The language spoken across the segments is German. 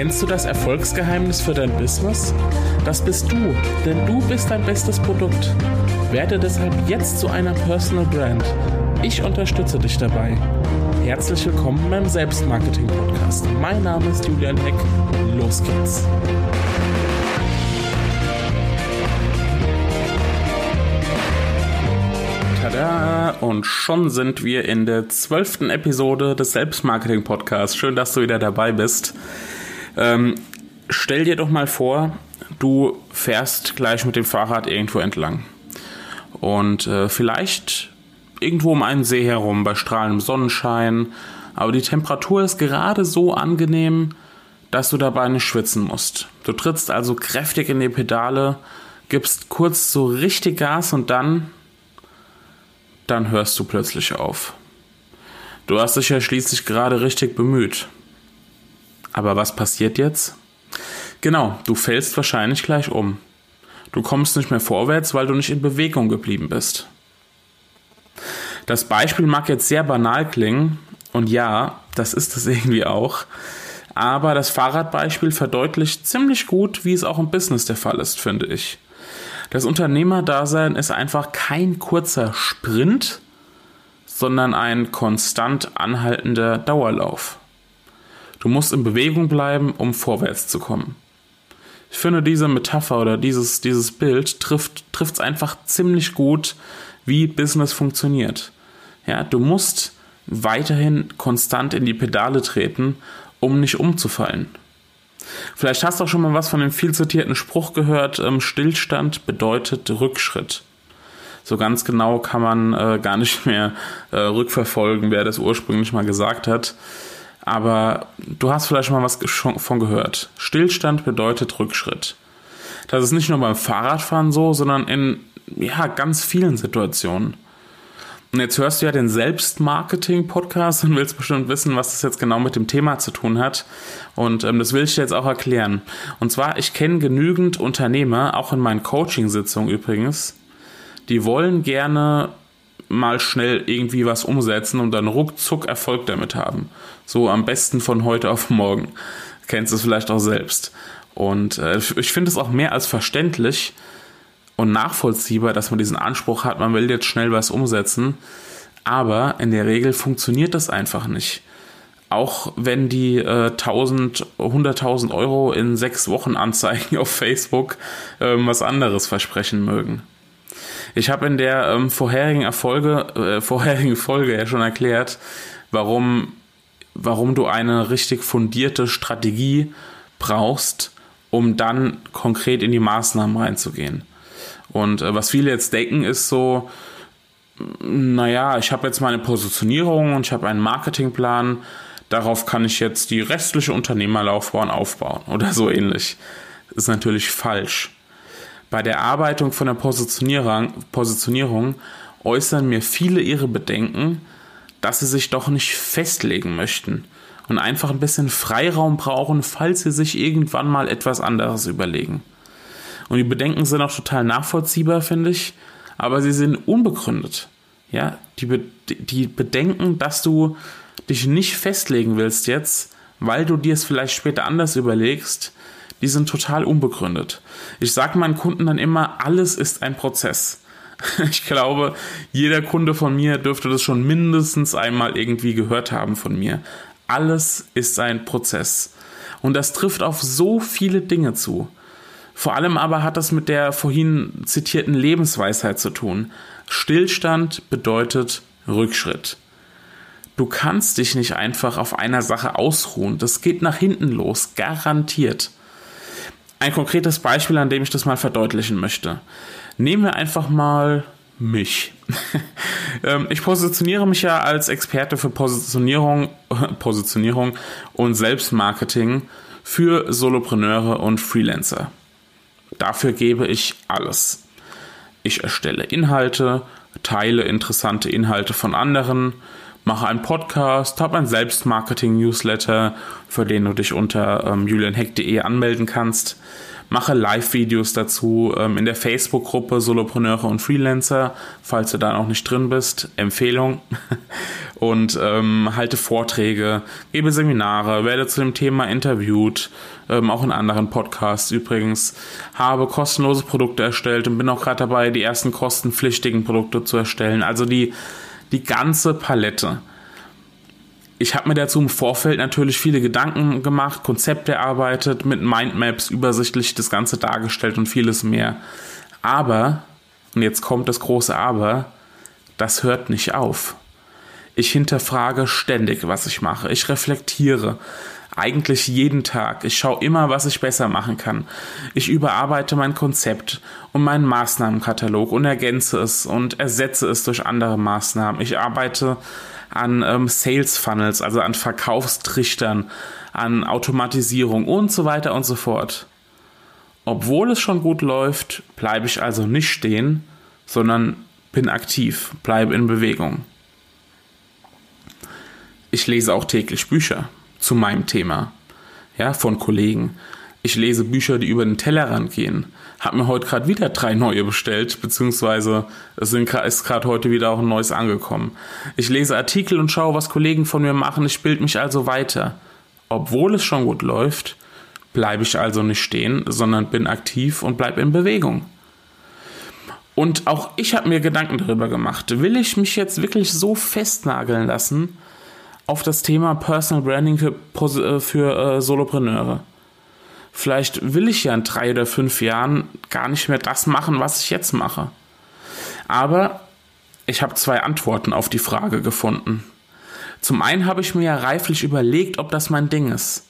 Kennst du das Erfolgsgeheimnis für dein Business? Das bist du, denn du bist dein bestes Produkt. Werde deshalb jetzt zu einer Personal Brand. Ich unterstütze dich dabei. Herzlich willkommen beim Selbstmarketing-Podcast. Mein Name ist Julian Heck. Los geht's. Tada! Und schon sind wir in der zwölften Episode des Selbstmarketing-Podcasts. Schön, dass du wieder dabei bist. Ähm, stell dir doch mal vor, du fährst gleich mit dem Fahrrad irgendwo entlang. Und äh, vielleicht irgendwo um einen See herum, bei strahlendem Sonnenschein. Aber die Temperatur ist gerade so angenehm, dass du dabei nicht schwitzen musst. Du trittst also kräftig in die Pedale, gibst kurz so richtig Gas und dann, dann hörst du plötzlich auf. Du hast dich ja schließlich gerade richtig bemüht. Aber was passiert jetzt? Genau, du fällst wahrscheinlich gleich um. Du kommst nicht mehr vorwärts, weil du nicht in Bewegung geblieben bist. Das Beispiel mag jetzt sehr banal klingen, und ja, das ist es irgendwie auch, aber das Fahrradbeispiel verdeutlicht ziemlich gut, wie es auch im Business der Fall ist, finde ich. Das Unternehmerdasein ist einfach kein kurzer Sprint, sondern ein konstant anhaltender Dauerlauf. Du musst in Bewegung bleiben, um vorwärts zu kommen. Ich finde, diese Metapher oder dieses, dieses Bild trifft es einfach ziemlich gut, wie Business funktioniert. Ja, du musst weiterhin konstant in die Pedale treten, um nicht umzufallen. Vielleicht hast du auch schon mal was von dem viel zitierten Spruch gehört, ähm, Stillstand bedeutet Rückschritt. So ganz genau kann man äh, gar nicht mehr äh, rückverfolgen, wer das ursprünglich mal gesagt hat. Aber du hast vielleicht mal was von gehört. Stillstand bedeutet Rückschritt. Das ist nicht nur beim Fahrradfahren so, sondern in ja, ganz vielen Situationen. Und jetzt hörst du ja den Selbstmarketing-Podcast und willst bestimmt wissen, was das jetzt genau mit dem Thema zu tun hat. Und ähm, das will ich dir jetzt auch erklären. Und zwar, ich kenne genügend Unternehmer, auch in meinen Coaching-Sitzungen übrigens, die wollen gerne mal schnell irgendwie was umsetzen und dann ruckzuck Erfolg damit haben. So am besten von heute auf morgen. Kennst du es vielleicht auch selbst. Und äh, ich finde es auch mehr als verständlich und nachvollziehbar, dass man diesen Anspruch hat, man will jetzt schnell was umsetzen. Aber in der Regel funktioniert das einfach nicht. Auch wenn die äh, 1000, 100.000 Euro in sechs Wochen Anzeigen auf Facebook äh, was anderes versprechen mögen. Ich habe in der ähm, vorherigen Erfolge, äh, vorherigen Folge ja schon erklärt, warum, warum du eine richtig fundierte Strategie brauchst, um dann konkret in die Maßnahmen reinzugehen. Und äh, was viele jetzt denken, ist so, naja, ich habe jetzt meine Positionierung und ich habe einen Marketingplan, darauf kann ich jetzt die restliche Unternehmerlaufbahn aufbauen oder so ähnlich. Das ist natürlich falsch. Bei der Erarbeitung von der Positionierung, Positionierung äußern mir viele ihre Bedenken, dass sie sich doch nicht festlegen möchten und einfach ein bisschen Freiraum brauchen, falls sie sich irgendwann mal etwas anderes überlegen. Und die Bedenken sind auch total nachvollziehbar, finde ich, aber sie sind unbegründet. Ja, die, Be die Bedenken, dass du dich nicht festlegen willst jetzt, weil du dir es vielleicht später anders überlegst, die sind total unbegründet. Ich sage meinen Kunden dann immer, alles ist ein Prozess. Ich glaube, jeder Kunde von mir dürfte das schon mindestens einmal irgendwie gehört haben von mir. Alles ist ein Prozess. Und das trifft auf so viele Dinge zu. Vor allem aber hat das mit der vorhin zitierten Lebensweisheit zu tun. Stillstand bedeutet Rückschritt. Du kannst dich nicht einfach auf einer Sache ausruhen. Das geht nach hinten los, garantiert. Ein konkretes Beispiel, an dem ich das mal verdeutlichen möchte. Nehmen wir einfach mal mich. Ähm, ich positioniere mich ja als Experte für Positionierung, Positionierung und Selbstmarketing für Solopreneure und Freelancer. Dafür gebe ich alles. Ich erstelle Inhalte, teile interessante Inhalte von anderen, mache einen Podcast, habe ein Selbstmarketing-Newsletter, für den du dich unter ähm, julianheck.de anmelden kannst, mache Live-Videos dazu ähm, in der Facebook-Gruppe Solopreneure und Freelancer, falls du da noch nicht drin bist, Empfehlung. und ähm, halte Vorträge, gebe Seminare, werde zu dem Thema interviewt, ähm, auch in anderen Podcasts übrigens, habe kostenlose Produkte erstellt und bin auch gerade dabei, die ersten kostenpflichtigen Produkte zu erstellen. Also die, die ganze Palette ich habe mir dazu im Vorfeld natürlich viele Gedanken gemacht, Konzepte erarbeitet, mit Mindmaps übersichtlich das Ganze dargestellt und vieles mehr. Aber, und jetzt kommt das große Aber, das hört nicht auf. Ich hinterfrage ständig, was ich mache. Ich reflektiere eigentlich jeden Tag. Ich schaue immer, was ich besser machen kann. Ich überarbeite mein Konzept und meinen Maßnahmenkatalog und ergänze es und ersetze es durch andere Maßnahmen. Ich arbeite an ähm, Sales Funnels, also an Verkaufstrichtern, an Automatisierung und so weiter und so fort. Obwohl es schon gut läuft, bleibe ich also nicht stehen, sondern bin aktiv, bleibe in Bewegung. Ich lese auch täglich Bücher zu meinem Thema, ja, von Kollegen. Ich lese Bücher, die über den Tellerrand gehen. Hab mir heute gerade wieder drei neue bestellt, beziehungsweise es ist gerade heute wieder auch ein neues angekommen. Ich lese Artikel und schaue, was Kollegen von mir machen. Ich bilde mich also weiter. Obwohl es schon gut läuft, bleibe ich also nicht stehen, sondern bin aktiv und bleibe in Bewegung. Und auch ich habe mir Gedanken darüber gemacht. Will ich mich jetzt wirklich so festnageln lassen auf das Thema Personal Branding für, äh, für äh, Solopreneure? Vielleicht will ich ja in drei oder fünf Jahren gar nicht mehr das machen, was ich jetzt mache. Aber ich habe zwei Antworten auf die Frage gefunden. Zum einen habe ich mir ja reiflich überlegt, ob das mein Ding ist.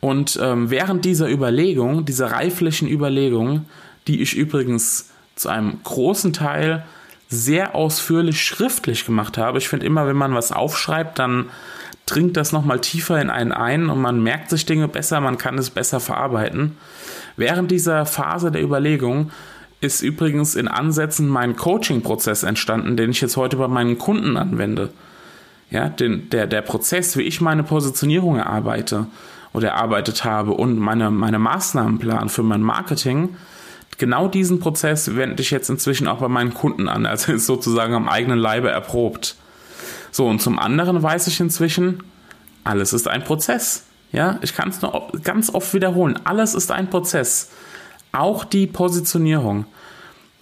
Und ähm, während dieser Überlegung, dieser reiflichen Überlegung, die ich übrigens zu einem großen Teil sehr ausführlich schriftlich gemacht habe, ich finde immer, wenn man was aufschreibt, dann dringt das nochmal tiefer in einen ein und man merkt sich Dinge besser, man kann es besser verarbeiten. Während dieser Phase der Überlegung ist übrigens in Ansätzen mein Coaching-Prozess entstanden, den ich jetzt heute bei meinen Kunden anwende. Ja, den, der, der Prozess, wie ich meine Positionierung erarbeite oder erarbeitet habe und meine, meine Maßnahmenplan für mein Marketing, genau diesen Prozess wende ich jetzt inzwischen auch bei meinen Kunden an. Also ist sozusagen am eigenen Leibe erprobt. So, und zum anderen weiß ich inzwischen, alles ist ein Prozess. Ja, ich kann es nur ganz oft wiederholen. Alles ist ein Prozess. Auch die Positionierung.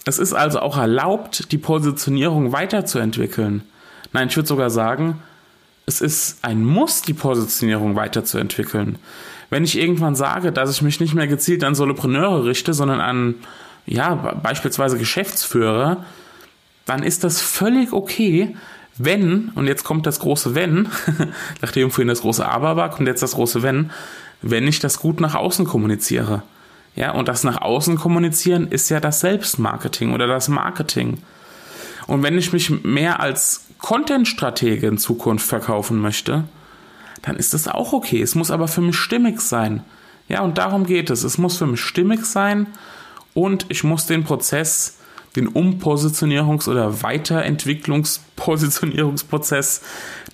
Es ist also auch erlaubt, die Positionierung weiterzuentwickeln. Nein, ich würde sogar sagen, es ist ein Muss, die Positionierung weiterzuentwickeln. Wenn ich irgendwann sage, dass ich mich nicht mehr gezielt an Solopreneure richte, sondern an, ja, beispielsweise Geschäftsführer, dann ist das völlig okay, wenn, und jetzt kommt das große Wenn, nachdem vorhin das große Aber war, kommt jetzt das große Wenn, wenn ich das gut nach außen kommuniziere. Ja, und das nach außen kommunizieren ist ja das Selbstmarketing oder das Marketing. Und wenn ich mich mehr als Content-Stratege in Zukunft verkaufen möchte, dann ist das auch okay. Es muss aber für mich stimmig sein. Ja, und darum geht es. Es muss für mich stimmig sein und ich muss den Prozess den Umpositionierungs- oder Weiterentwicklungspositionierungsprozess,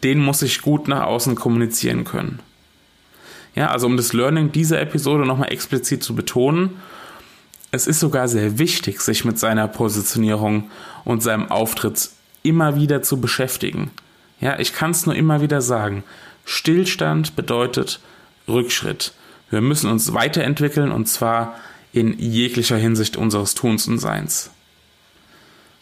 den muss ich gut nach außen kommunizieren können. Ja, also um das Learning dieser Episode nochmal explizit zu betonen, es ist sogar sehr wichtig, sich mit seiner Positionierung und seinem Auftritt immer wieder zu beschäftigen. Ja, ich kann es nur immer wieder sagen. Stillstand bedeutet Rückschritt. Wir müssen uns weiterentwickeln und zwar in jeglicher Hinsicht unseres Tuns und Seins.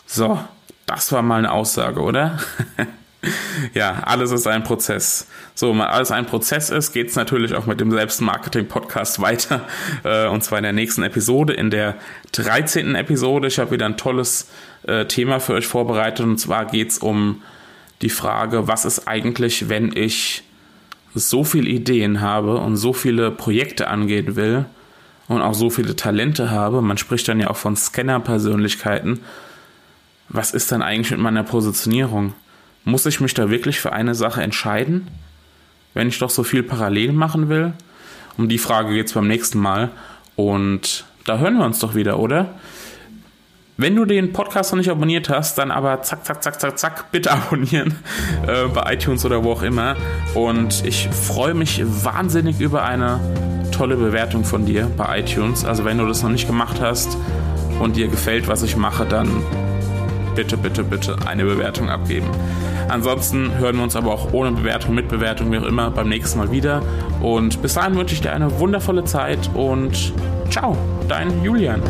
So, das war mal eine Aussage, oder? ja, alles ist ein Prozess. So, wenn alles ein Prozess ist, geht es natürlich auch mit dem Selbstmarketing-Podcast weiter. Äh, und zwar in der nächsten Episode, in der 13. Episode. Ich habe wieder ein tolles äh, Thema für euch vorbereitet. Und zwar geht es um die Frage, was ist eigentlich, wenn ich so viele Ideen habe und so viele Projekte angehen will und auch so viele Talente habe. Man spricht dann ja auch von Scanner-Persönlichkeiten was ist dann eigentlich mit meiner Positionierung? Muss ich mich da wirklich für eine Sache entscheiden, wenn ich doch so viel parallel machen will? Um die Frage geht es beim nächsten Mal. Und da hören wir uns doch wieder, oder? Wenn du den Podcast noch nicht abonniert hast, dann aber zack, zack, zack, zack, zack, bitte abonnieren äh, bei iTunes oder wo auch immer. Und ich freue mich wahnsinnig über eine tolle tolle Bewertung von dir bei iTunes. Also wenn du das noch nicht gemacht hast und dir gefällt, was ich mache, dann bitte, bitte, bitte eine Bewertung abgeben. Ansonsten hören wir uns aber auch ohne Bewertung, mit Bewertung, wie auch immer, beim nächsten Mal wieder. Und bis dahin wünsche ich dir eine wundervolle Zeit und ciao, dein Julian.